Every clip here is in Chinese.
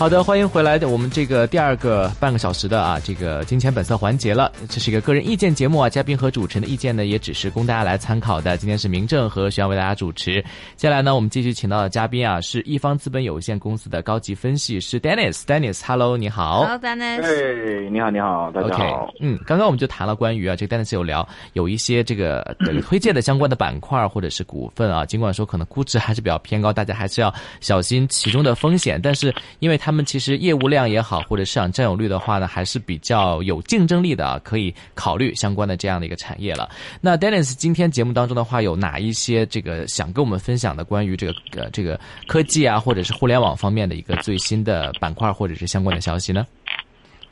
好的，欢迎回来的我们这个第二个半个小时的啊，这个金钱本色环节了。这是一个个人意见节目啊，嘉宾和主持人的意见呢，也只是供大家来参考的。今天是明正和徐阳为大家主持。接下来呢，我们继续请到的嘉宾啊，是一方资本有限公司的高级分析师 Dennis。Dennis，Hello，你好。Hello，Dennis。哎，你好，你好，大家好。嗯，刚刚我们就谈了关于啊，这个 Dennis 有聊有一些这个这个推荐的相关的板块或者是股份啊，尽管说可能估值还是比较偏高，大家还是要小心其中的风险。但是因为他们其实业务量也好，或者市场占有率的话呢，还是比较有竞争力的啊，可以考虑相关的这样的一个产业了。那 Dennis 今天节目当中的话，有哪一些这个想跟我们分享的关于这个呃这个科技啊，或者是互联网方面的一个最新的板块或者是相关的消息呢？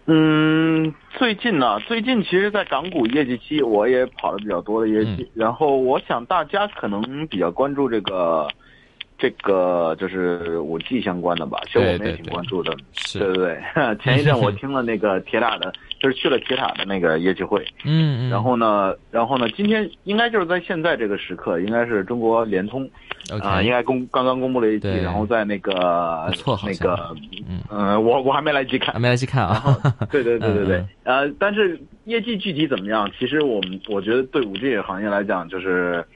嗯，最近呢，最近其实，在港股业绩期，我也跑的比较多的业绩，然后我想大家可能比较关注这个。这个就是五 G 相关的吧，其实我们也挺关注的。是，对对对。前一阵我听了那个铁塔的，就是去了铁塔的那个业绩会。嗯嗯。然后呢，然后呢，今天应该就是在现在这个时刻，应该是中国联通啊，应该公刚刚公布了业绩，然后在那个那个嗯，我我还没来及看，还没来及看啊。对对对对对。呃，但是业绩具体怎么样？其实我们我觉得对五 G 行业来讲，就是。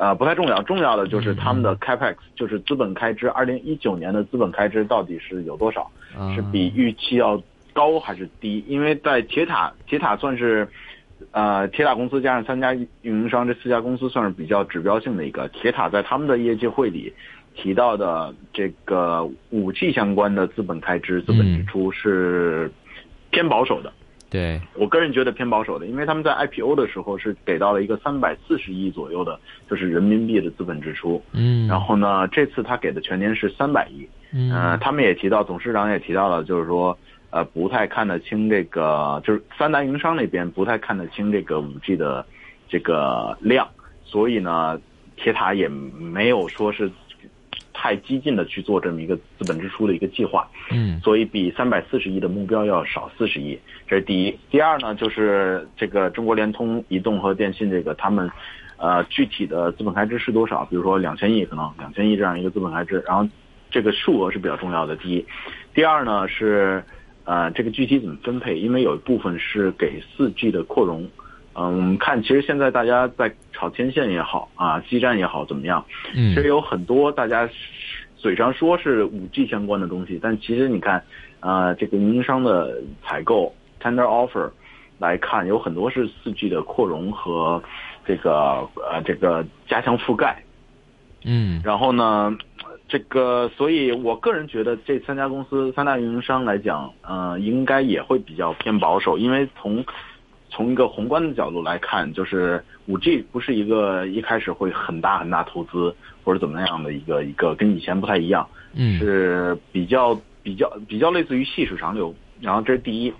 呃，不太重要，重要的就是他们的 capex，就是资本开支，二零一九年的资本开支到底是有多少？是比预期要高还是低？因为在铁塔，铁塔算是，呃，铁塔公司加上三家运营商这四家公司算是比较指标性的一个。铁塔在他们的业绩会里提到的这个五 G 相关的资本开支、资本支出是偏保守的。对我个人觉得偏保守的，因为他们在 IPO 的时候是给到了一个三百四十亿左右的，就是人民币的资本支出。嗯，然后呢，这次他给的全年是三百亿。嗯，他们也提到，董事长也提到了，就是说，呃，不太看得清这个，就是三大运营商那边不太看得清这个五 G 的这个量，所以呢，铁塔也没有说是。太激进的去做这么一个资本支出的一个计划，嗯，所以比三百四十亿的目标要少四十亿，这是第一。第二呢，就是这个中国联通、移动和电信这个他们，呃，具体的资本开支是多少？比如说两千亿，可能两千亿这样一个资本开支，然后这个数额是比较重要的。第一，第二呢是，呃，这个具体怎么分配？因为有一部分是给四 G 的扩容。嗯，我们看，其实现在大家在炒天线也好啊，基站也好，怎么样？嗯，其实有很多大家嘴上说是五 G 相关的东西，但其实你看，呃，这个运营商的采购 tender offer 来看，有很多是四 G 的扩容和这个呃这个加强覆盖。嗯，然后呢，这个，所以我个人觉得这三家公司三大运营商来讲，呃，应该也会比较偏保守，因为从从一个宏观的角度来看，就是五 G 不是一个一开始会很大很大投资或者怎么样的一个一个，跟以前不太一样，嗯，是比较比较比较类似于细水长流。然后这是第一，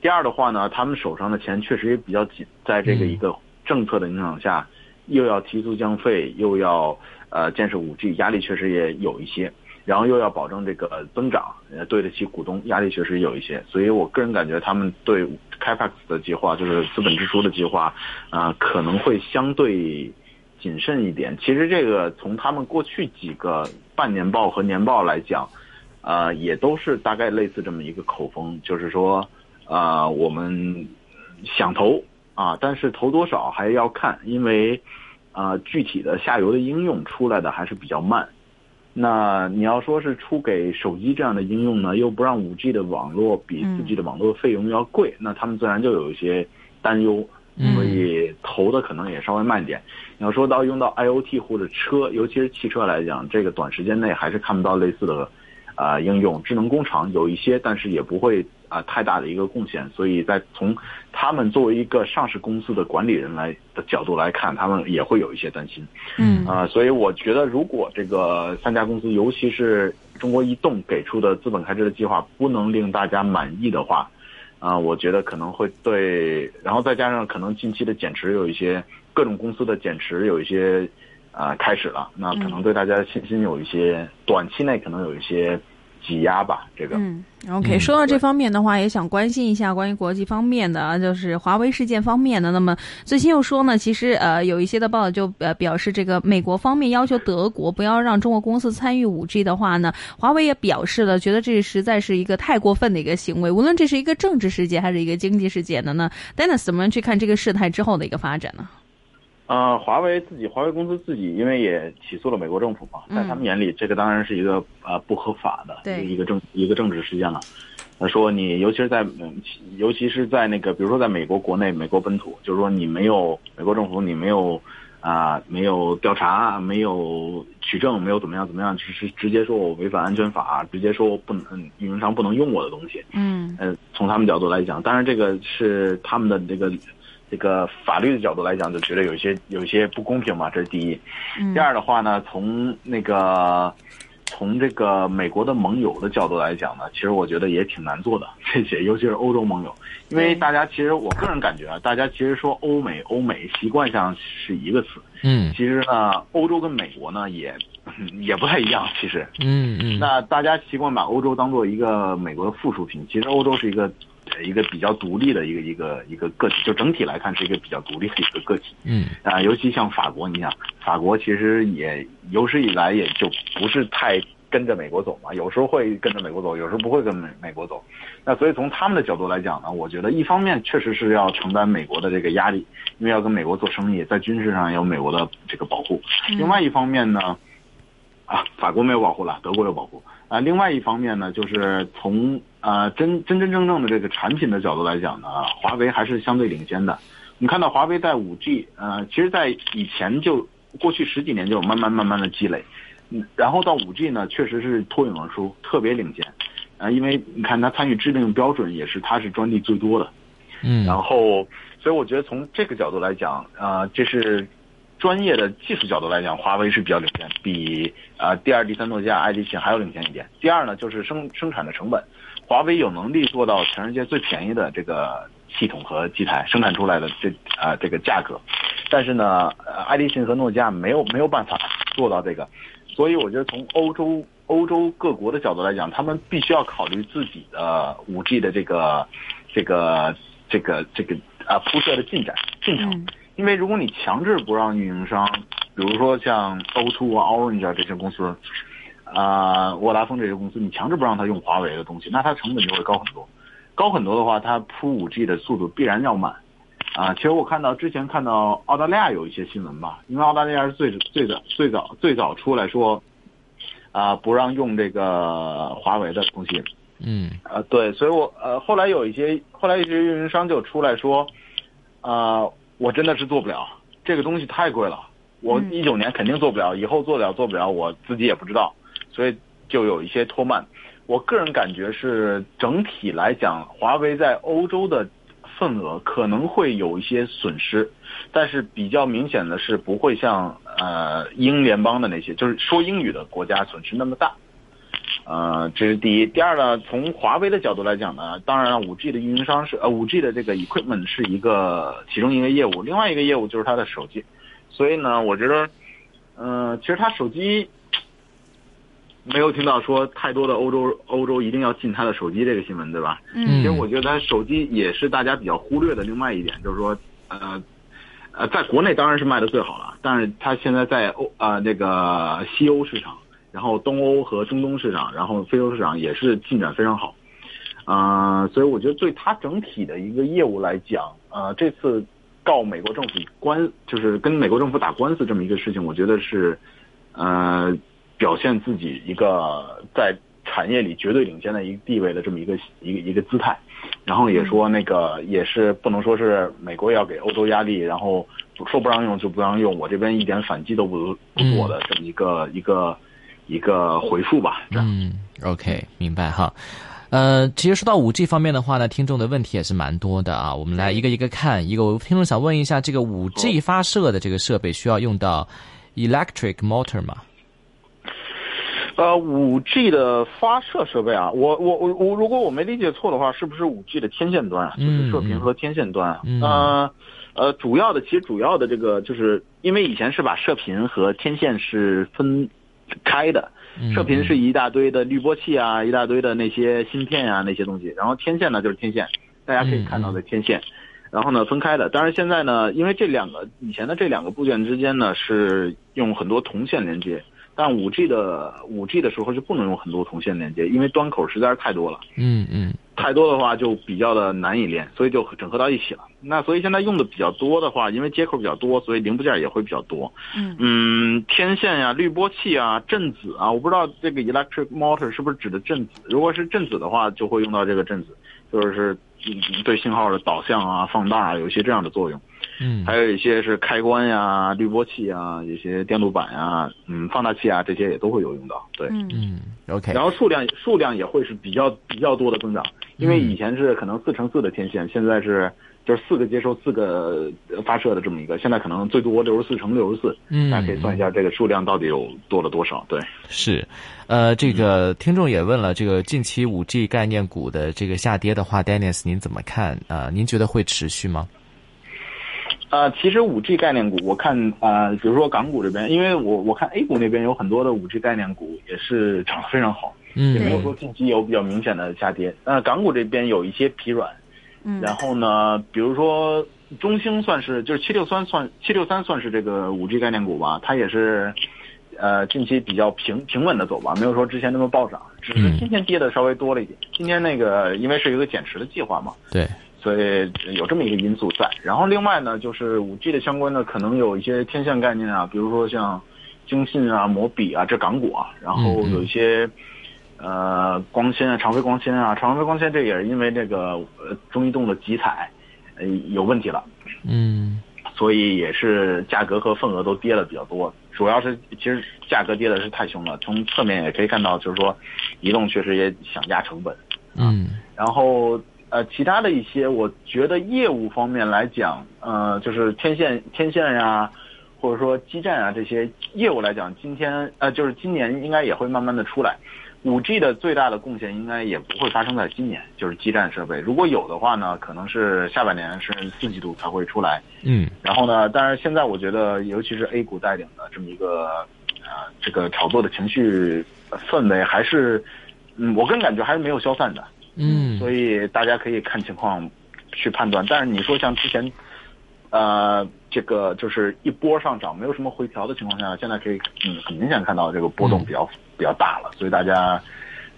第二的话呢，他们手上的钱确实也比较紧，在这个一个政策的影响下，又要提速降费，又要呃建设五 G，压力确实也有一些。然后又要保证这个增长，呃，对得起股东，压力确实有一些，所以我个人感觉他们对 capex 的计划，就是资本支出的计划，啊，可能会相对谨慎一点。其实这个从他们过去几个半年报和年报来讲，啊，也都是大概类似这么一个口风，就是说，啊，我们想投啊，但是投多少还要看，因为啊，具体的下游的应用出来的还是比较慢。那你要说是出给手机这样的应用呢，又不让五 G 的网络比四 G 的网络费用要贵，那他们自然就有一些担忧，所以投的可能也稍微慢一点。你要说到用到 IOT 或者车，尤其是汽车来讲，这个短时间内还是看不到类似的。啊，应用智能工厂有一些，但是也不会啊太大的一个贡献。所以在从他们作为一个上市公司的管理人来的角度来看，他们也会有一些担心。嗯啊，所以我觉得，如果这个三家公司，尤其是中国移动给出的资本开支的计划不能令大家满意的话，啊，我觉得可能会对，然后再加上可能近期的减持有一些各种公司的减持有一些。啊，开始了，那可能对大家的信心有一些短期内可能有一些挤压吧。这个，嗯，OK，说到这方面的话，也想关心一下关于国际方面的，啊，就是华为事件方面的。那么最新又说呢，其实呃有一些的报道就呃表示，这个美国方面要求德国不要让中国公司参与五 G 的话呢，华为也表示了，觉得这实在是一个太过分的一个行为。无论这是一个政治事件还是一个经济事件的呢，Dennis 怎么去看这个事态之后的一个发展呢？呃，华为自己，华为公司自己，因为也起诉了美国政府嘛，在他们眼里，这个当然是一个呃不合法的一个政一个政治事件了。他说你，尤其是在，尤其是在那个，比如说在美国国内，美国本土，就是说你没有美国政府，你没有啊，没有调查，没有取证，没有怎么样怎么样，只是直接说我违反安全法，直接说我不能运营商不能用我的东西。嗯，呃，从他们角度来讲，当然这个是他们的这个。这个法律的角度来讲，就觉得有一些有一些不公平嘛，这是第一。第二的话呢，从那个从这个美国的盟友的角度来讲呢，其实我觉得也挺难做的。这些尤其是欧洲盟友，因为大家其实我个人感觉啊，大家其实说欧美欧美习惯上是一个词。嗯。其实呢，欧洲跟美国呢也 也不太一样。其实。嗯嗯。那大家习惯把欧洲当做一个美国的附属品，其实欧洲是一个。一个比较独立的一个一个一个个体，就整体来看是一个比较独立的一个个体。嗯啊，尤其像法国，你想，法国其实也有史以来也就不是太跟着美国走嘛，有时候会跟着美国走，有时候不会跟美美国走。那所以从他们的角度来讲呢，我觉得一方面确实是要承担美国的这个压力，因为要跟美国做生意，在军事上有美国的这个保护。另外一方面呢，啊，法国没有保护了，德国有保护。啊，另外一方面呢，就是从呃真真真正正的这个产品的角度来讲呢，华为还是相对领先的。你看到华为在五 G，呃，其实在以前就过去十几年就慢慢慢慢的积累，嗯，然后到五 G 呢，确实是脱颖而出，特别领先。啊，因为你看它参与制定标准也是它是专利最多的，嗯，然后所以我觉得从这个角度来讲，啊，这是。专业的技术角度来讲，华为是比较领先，比啊第二、第三诺基亚、爱立信还要领先一点。第二呢，就是生生产的成本，华为有能力做到全世界最便宜的这个系统和机台生产出来的这啊这个价格，但是呢，爱立信和诺基亚没有没有办法做到这个，所以我觉得从欧洲欧洲各国的角度来讲，他们必须要考虑自己的五 G 的这个这个这个这个啊铺设的进展进程。因为如果你强制不让运营商，比如说像 O2 啊、Orange 啊这些公司，啊沃达丰这些公司，你强制不让他用华为的东西，那它成本就会高很多。高很多的话，它铺 5G 的速度必然要慢。啊，其实我看到之前看到澳大利亚有一些新闻吧，因为澳大利亚是最最早最早最早出来说，啊不让用这个华为的东西。嗯。呃对，所以我呃后来有一些后来一些运营商就出来说，啊。我真的是做不了，这个东西太贵了。我一九年肯定做不了，以后做了做不了，我自己也不知道，所以就有一些拖慢。我个人感觉是整体来讲，华为在欧洲的份额可能会有一些损失，但是比较明显的是不会像呃英联邦的那些，就是说英语的国家损失那么大。呃，这是第一。第二呢，从华为的角度来讲呢，当然了，五 G 的运营商是呃，五 G 的这个 equipment 是一个其中一个业务，另外一个业务就是它的手机。所以呢，我觉得，嗯，其实它手机没有听到说太多的欧洲欧洲一定要进它的手机这个新闻，对吧？嗯。其实我觉得它手机也是大家比较忽略的另外一点，就是说，呃，呃，在国内当然是卖的最好了，但是它现在在欧啊那个西欧市场。然后东欧和中东市场，然后非洲市场也是进展非常好，啊，所以我觉得对它整体的一个业务来讲，呃，这次告美国政府官，就是跟美国政府打官司这么一个事情，我觉得是，呃，表现自己一个在产业里绝对领先的一个地位的这么一个一个一个姿态，然后也说那个也是不能说是美国要给欧洲压力，然后说不让用就不让用，我这边一点反击都不不做的这么一个一个。一个回复吧，嗯，OK，明白哈。呃，其实说到五 G 方面的话呢，听众的问题也是蛮多的啊。我们来一个一个看。一个听众想问一下，这个五 G 发射的这个设备需要用到 electric motor 吗？呃，五 G 的发射设备啊，我我我我，如果我没理解错的话，是不是五 G 的天线端啊？就是射频和天线端啊？呃呃，主要的其实主要的这个，就是因为以前是把射频和天线是分。开的，射频是一大堆的滤波器啊，一大堆的那些芯片啊那些东西，然后天线呢就是天线，大家可以看到的天线，然后呢分开的。当然现在呢，因为这两个以前的这两个部件之间呢是用很多铜线连接。但五 G 的五 G 的时候就不能用很多铜线连接，因为端口实在是太多了。嗯嗯，太多的话就比较的难以连，所以就整合到一起了。那所以现在用的比较多的话，因为接口比较多，所以零部件也会比较多。嗯嗯，天线呀、滤波器啊、振子啊，我不知道这个 electric motor 是不是指的振子？如果是振子的话，就会用到这个振子，就是嗯对信号的导向啊、放大啊有一些这样的作用。嗯，还有一些是开关呀、滤波器啊、一些电路板呀、嗯放大器啊，这些也都会有用到。对，嗯嗯，OK，然后数量数量也会是比较比较多的增长，因为以前是可能四乘四的天线，现在是就是四个接收四个呃发射的这么一个，现在可能最多六十四乘六十四，嗯大家可以算一下这个数量到底有多了多少。对，是，呃，这个听众也问了，这个近期五 G 概念股的这个下跌的话，Dennis 您怎么看啊、呃您觉得会持续吗？呃，其实五 G 概念股，我看呃，比如说港股这边，因为我我看 A 股那边有很多的五 G 概念股也是涨得非常好，也没有嗯说近期有比较明显的下跌。那港股这边有一些疲软，嗯。然后呢，比如说中兴算是就是七六三算七六三算是这个五 G 概念股吧，它也是呃近期比较平平稳的走吧，没有说之前那么暴涨，只是嗯。今天跌的稍微多了一点。今天那个因为是一个减持的计划嘛，对，所以有这么一个因素在。然后另外呢，就是五 G 的相关的可能有一些天线概念啊，比如说像京信啊、摩比啊，这港股啊，然后有一些。呃，光纤啊，长飞光纤啊，长飞光纤这也是因为这个呃中移动的集采，呃有问题了，嗯所以也是价格和份额都跌了比较多。主要是其实价格跌的是太凶了，从侧面也可以看到，就是说移动确实也想压成本。嗯然后呃，其他的一些，我觉得业务方面来讲，呃，就是天线、天线呀、或者说基站啊这些业务来讲，今天呃，就是今年应该也会慢慢的出来。五 G 的最大的贡献应该也不会发生在今年，就是基站设备。如果有的话呢，可能是下半年甚至四季度才会出来。嗯然后呢，但是现在我觉得，尤其是 A 股带领的这么一个呃这个炒作的情绪氛围，还是嗯，我个人感觉还是没有消散的。嗯，所以大家可以看情况去判断。但是你说像之前，呃，这个就是一波上涨，没有什么回调的情况下，现在可以嗯很明显看到这个波动比较、比较大了，所以大家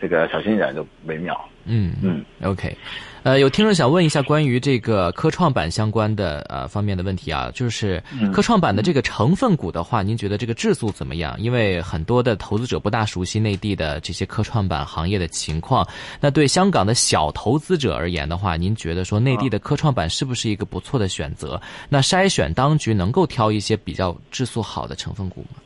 这个小心一点就为妙。嗯嗯 OK，呃，有听众想问一下关于这个科创板相关的呃方面的问题啊，就是嗯科创板的这个成分股的话，您觉得这个质素怎么样？因为很多的投资者不大熟悉内地的这些科创板行业的情况。那对香港的小投资者而言的话，您觉得说内地的科创板是不是一个不错的选择？那筛选当局能够挑一些比较质素好的成分股吗？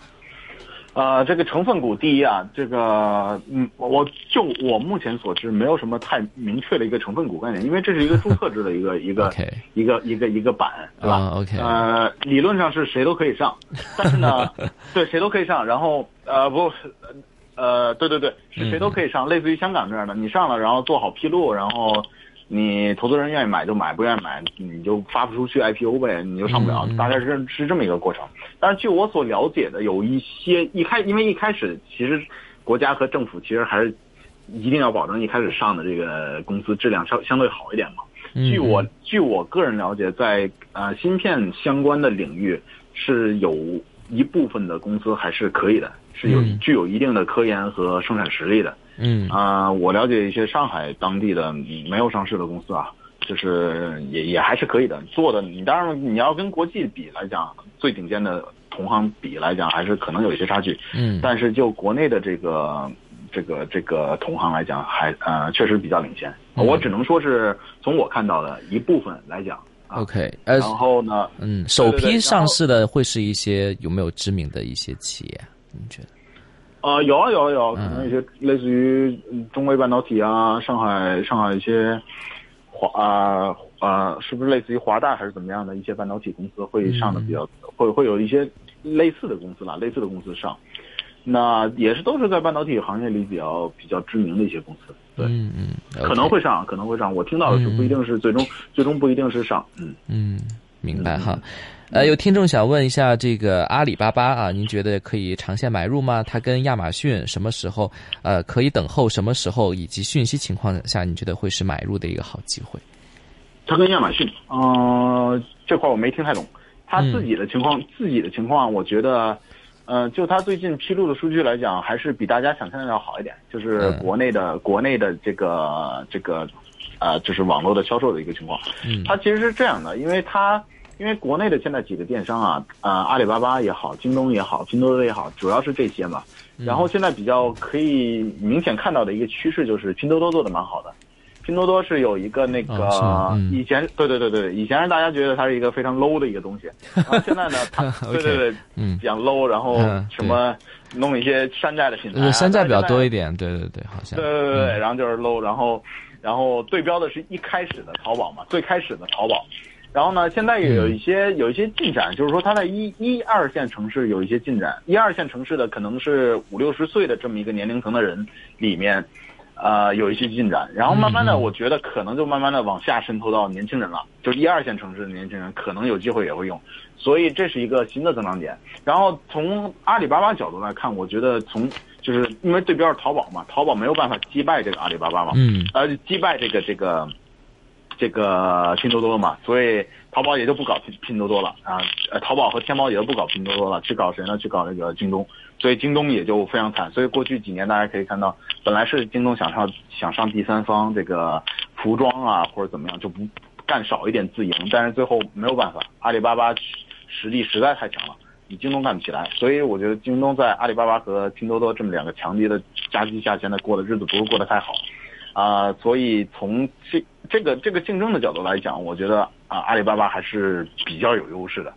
呃，这个成分股第一啊，这个嗯，我就我目前所知，没有什么太明确的一个成分股概念，因为这是一个注册制的一个 一个一个一个一个板，对吧、呃，理论上是谁都可以上，但是呢，对谁都可以上，然后呃不，呃对对对，是谁都可以上，类似于香港这样的，你上了，然后做好披露，然后你投资人愿意买就买，不愿意买你就发不出去 IPO 呗，你就上不了，嗯大概是是这么一个过程。但是据我所了解的，有一些一开，因为一开始其实国家和政府其实还是一定要保证一开始上的这个公司质量相相对好一点嘛。嗯据我据我个人了解，在呃芯片相关的领域是有一部分的公司还是可以的，是有嗯具有一定的科研和生产实力的。嗯啊、我了解一些上海当地的没有上市的公司啊，就是也也还是可以的，做的你当然你要跟国际比来讲，最顶尖的同行比来讲，还是可能有一些差距。嗯但是就国内的这个这个这个同行来讲，还呃确实比较领先。嗯我只能说是从我看到的一部分来讲啊。OK，呃然，后呢，嗯，首批上市的会是一些有没有知名的一些企业？你觉得？呃，有啊有啊有啊，可嗯能一些类似于嗯中微半导体啊，上海上海一些华啊啊，是不是类似于华大还是怎么样的一些半导体公司会上的比较，会会有一些类似的公司啦，类似的公司上，那也是都是在半导体行业里比较比较知名的一些公司，对，嗯嗯，可能会上，可能会上，我听到的是不一定是最终、最终不一定是上，嗯。嗯明白哈。呃，有听众想问一下，这个阿里巴巴啊，您觉得可以长线买入吗？它跟亚马逊什么时候呃可以等候？什么时候以及讯息情况下，你觉得会是买入的一个好机会？它跟亚马逊，呃，这块我没听太懂。他自己的情况，自己的情况，我觉得，呃，就他最近披露的数据来讲，还是比大家想象的要好一点。就是国内的国内的这个这个，呃，就是网络的销售的一个情况。嗯，它其实是这样的，因为它因为国内的现在几个电商啊，呃，阿里巴巴也好，京东也好，拼多多也好，主要是这些嘛。然后现在比较可以明显看到的一个趋势就是拼多多做的蛮好的。拼多多是有一个那个以前，对对对对，以前是大家觉得它是一个非常 low 的一个东西，然后现在呢，它 对对对，嗯，讲 low，然后什么弄一些山寨的品牌，山寨比较多一点，对对对，好像，对对对，然后就是 low，然后然后对标的是一开始的淘宝嘛，最开始的淘宝，然后呢，现在也有一些有一些进展，就是说它在一一二线城市有一些进展，一二线城市的可能是五六十岁的这么一个年龄层的人里面。呃，有一些进展，然后慢慢的，我觉得可能就慢慢的往下渗透到年轻人了，就是一二线城市的年轻人可能有机会也会用，所以这是一个新的增长点。然后从阿里巴巴角度来看，我觉得从就是因为对标是淘宝嘛，淘宝没有办法击败这个阿里巴巴嘛，嗯，呃，击败这个这个这个拼多多嘛，所以淘宝也就不搞拼拼多多了啊，呃，淘宝和天猫也就不搞拼多多了，去搞谁呢？去搞那个京东。所以京东也就非常惨。所以过去几年大家可以看到，本来是京东想上想上第三方这个服装啊或者怎么样，就不干少一点自营，但是最后没有办法，阿里巴巴实力实在太强了，你京东干不起来。所以我觉得京东在阿里巴巴和拼多多这么两个强敌的夹击下，现在过的日子不是过得太好啊。所以从这这个这个竞争的角度来讲，我觉得啊阿里巴巴还是比较有优势的。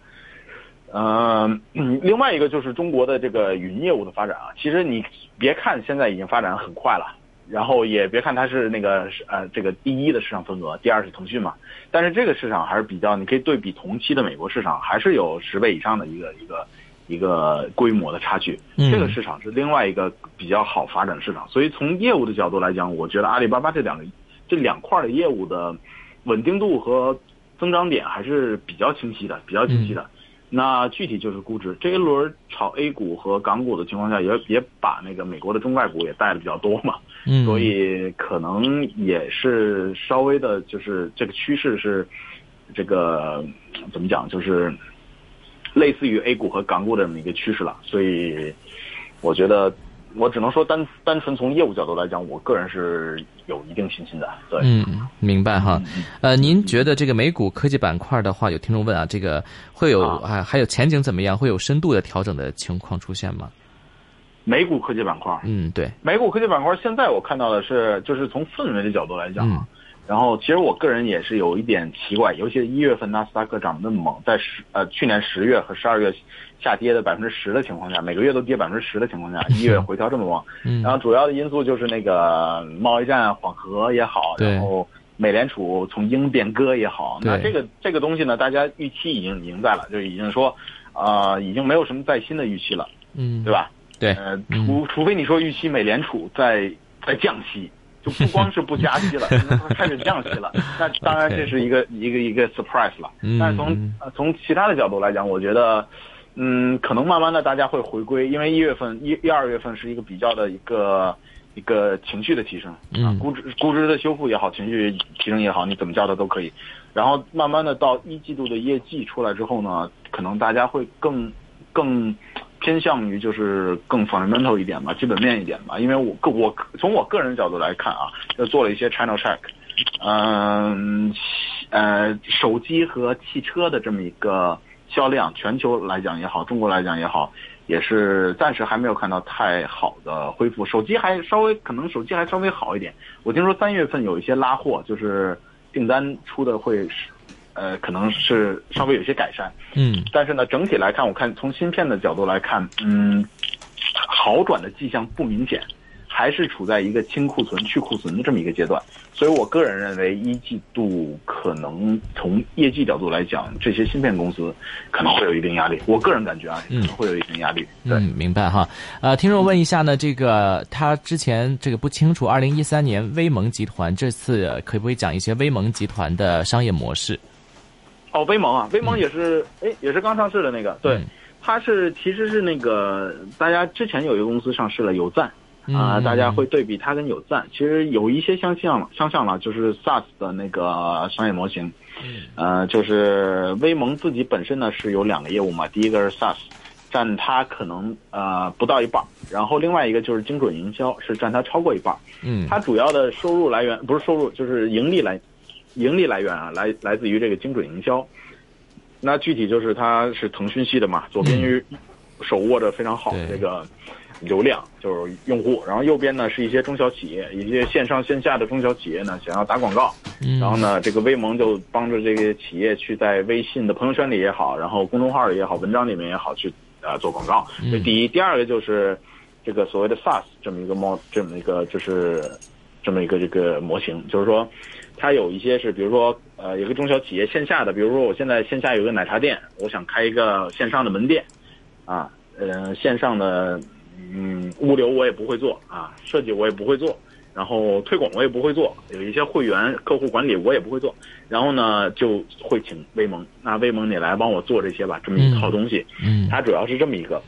嗯，另外一个就是中国的这个云业务的发展啊，其实你别看现在已经发展很快了，然后也别看它是那个呃这个第一的市场份额，第二是腾讯嘛，但是这个市场还是比较，你可以对比同期的美国市场，还是有十倍以上的一个一个一个规模的差距。这个市场是另外一个比较好发展的市场，所以从业务的角度来讲，我觉得阿里巴巴这两个这两块的业务的稳定度和增长点还是比较清晰的，比较清晰的。那具体就是估值，这一轮炒 A 股和港股的情况下，也也把那个美国的中概股也带的比较多嘛，嗯，所以可能也是稍微的，就是这个趋势是这个怎么讲，就是类似于 A 股和港股的这么一个趋势了，所以我觉得。我只能说单单纯从业务角度来讲，我个人是有一定信心的。对，嗯，明白哈。呃，您觉得这个美股科技板块的话，有听众问啊，这个会有还还有前景怎么样？会有深度的调整的情况出现吗？美股科技板块，嗯，对，美股科技板块现在我看到的是，就是从氛围的角度来讲。然后，其实我个人也是有一点奇怪，尤其是一月份纳斯达克涨得那么猛，在十呃去年十月和十二月下跌的百分之十的情况下，每个月都跌百分之十的情况下，一月回调这么旺，然后主要的因素就是那个贸易战缓和也好，然后美联储从鹰变鸽也好，那这个这个东西呢，大家预期已经已经在了，就已经说，呃，已经没有什么再新的预期了，嗯，对吧？对，呃，除除非你说预期美联储在在降息。就不光是不加息了，开始降息了。那当然这是一个一个一个 surprise 了。但是从从其他的角度来讲，我觉得，嗯，可能慢慢的大家会回归，因为一月份一一二月份是一个比较的一个一个情绪的提升啊，估值估值的修复也好，情绪提升也好，你怎么叫它都可以。然后慢慢的到一季度的业绩出来之后呢，可能大家会更更。偏向于就是更 fundamental 一点吧，基本面一点吧，因为我个我从我个人角度来看啊，就做了一些 channel check，嗯，呃，手机和汽车的这么一个销量，全球来讲也好，中国来讲也好，也是暂时还没有看到太好的恢复。手机还稍微可能手机还稍微好一点，我听说三月份有一些拉货，就是订单出的会。呃，可能是稍微有些改善，嗯，但是呢，整体来看，我看从芯片的角度来看，嗯，好转的迹象不明显，还是处在一个清库存、去库存的这么一个阶段。所以我个人认为，一季度可能从业绩角度来讲，这些芯片公司可能会有一定压力。我个人感觉啊，可能会有一定压力。嗯，明白哈。呃，听众问一下呢，这个他之前这个不清楚，二零一三年威盟集团这次可不可以讲一些威盟集团的商业模式？哦，威盟啊，威盟也是，哎、也是刚上市的那个，对，嗯。它是其实是那个大家之前有一个公司上市了，有赞啊、嗯大家会对比它跟有赞，其实有一些相像了，相像了，就是 SaaS 的那个商业模型，嗯。呃，就是威盟自己本身呢是有两个业务嘛，第一个是 SaaS，占它可能呃不到一半，然后另外一个就是精准营销是占它超过一半。嗯。它主要的收入来源不是收入，就是盈利来，盈利来源啊，来来自于这个精准营销。那具体就是它是腾讯系的嘛，左边于手握着非常好的这个流量，就是用户，然后右边呢是一些中小企业，一些线上线下的中小企业呢想要打广告，嗯然后呢，这个微盟就帮助这些企业去在微信的朋友圈里也好，然后公众号里也好，文章里面也好，去呃做广告。这第一，第二个就是这个所谓的 SaaS 这么一个模，这么一个就是这么一个这个模型，就是说它有一些是，比如说呃，有个中小企业线下的，比如说我现在线下有个奶茶店，我想开一个线上的门店，啊，呃，线上的嗯物流我也不会做啊，设计我也不会做。然后推广我也不会做，有一些会员客户管理我也不会做，然后呢就会请威盟，那威盟你来帮我做这些吧，这么一套东西，嗯它主要是这么一个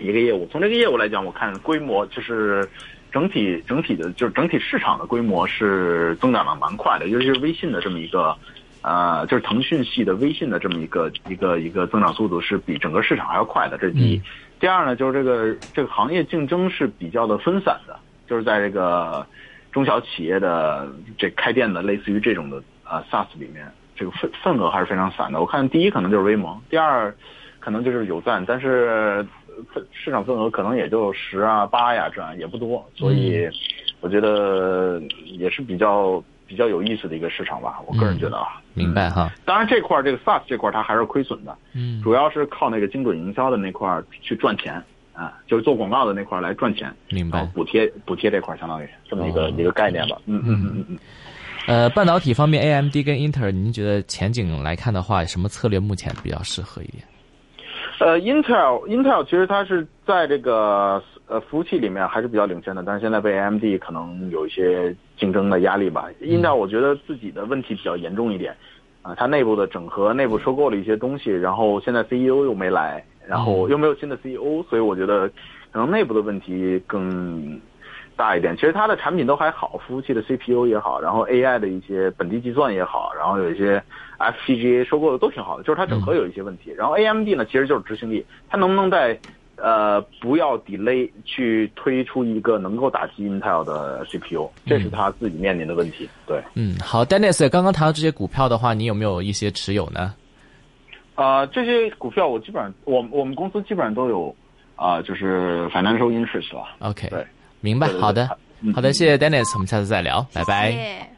一个业务。从这个业务来讲，我看规模就是整体整体的，就是整体市场的规模是增长的蛮快的，尤其是微信的这么一个。呃，就是腾讯系的微信的这么一个一个一个增长速度是比整个市场还要快的，这是第一。第二呢，就是这个这个行业竞争是比较的分散的，就是在这个中小企业的这开店的类似于这种的呃 SaaS 里面，这个份份额还是非常散的。我看第一可能就是微盟，第二可能就是有赞，但是份市场份额可能也就十啊八呀这样也不多，所以我觉得也是比较比较有意思的一个市场吧。我个人觉得啊，明白哈，当然这块儿这个 SaaS 这块儿它还是亏损的，嗯主要是靠那个精准营销的那块儿去赚钱啊，就是做广告的那块儿来赚钱，明白。补贴补贴这块儿相当于这么一个、哦一个概念吧。嗯嗯嗯嗯嗯。呃，半导体方面，AMD 跟英特尔，您觉得前景来看的话，什么策略目前比较适合一点？呃，Intel Intel 其实它是在这个呃服务器里面还是比较领先的，但是现在被 AMD 可能有一些竞争的压力吧。Intel 我觉得自己的问题比较严重一点，啊、它内部的整合、内部收购了一些东西，然后现在 CEO 又没来，然后又没有新的 CEO，所以我觉得可能内部的问题更大一点。其实它的产品都还好，服务器的 CPU 也好，然后 AI 的一些本地计算也好，然后有一些 FPGA 收购的都挺好的，就是它整合有一些问题。然后 AMD 呢，其实就是执行力，它能不能在呃不要 delay 去推出一个能够打击 Intel 的 CPU，这是它自己面临的问题。对，嗯，好，Dennis，刚刚谈到这些股票的话，你有没有一些持有呢？呃，这些股票我基本上，我我们公司基本上都有啊、就是 financial interest 了。OK，对，明白好的。好的，谢谢 Dennis，我们下次再聊，拜拜。耶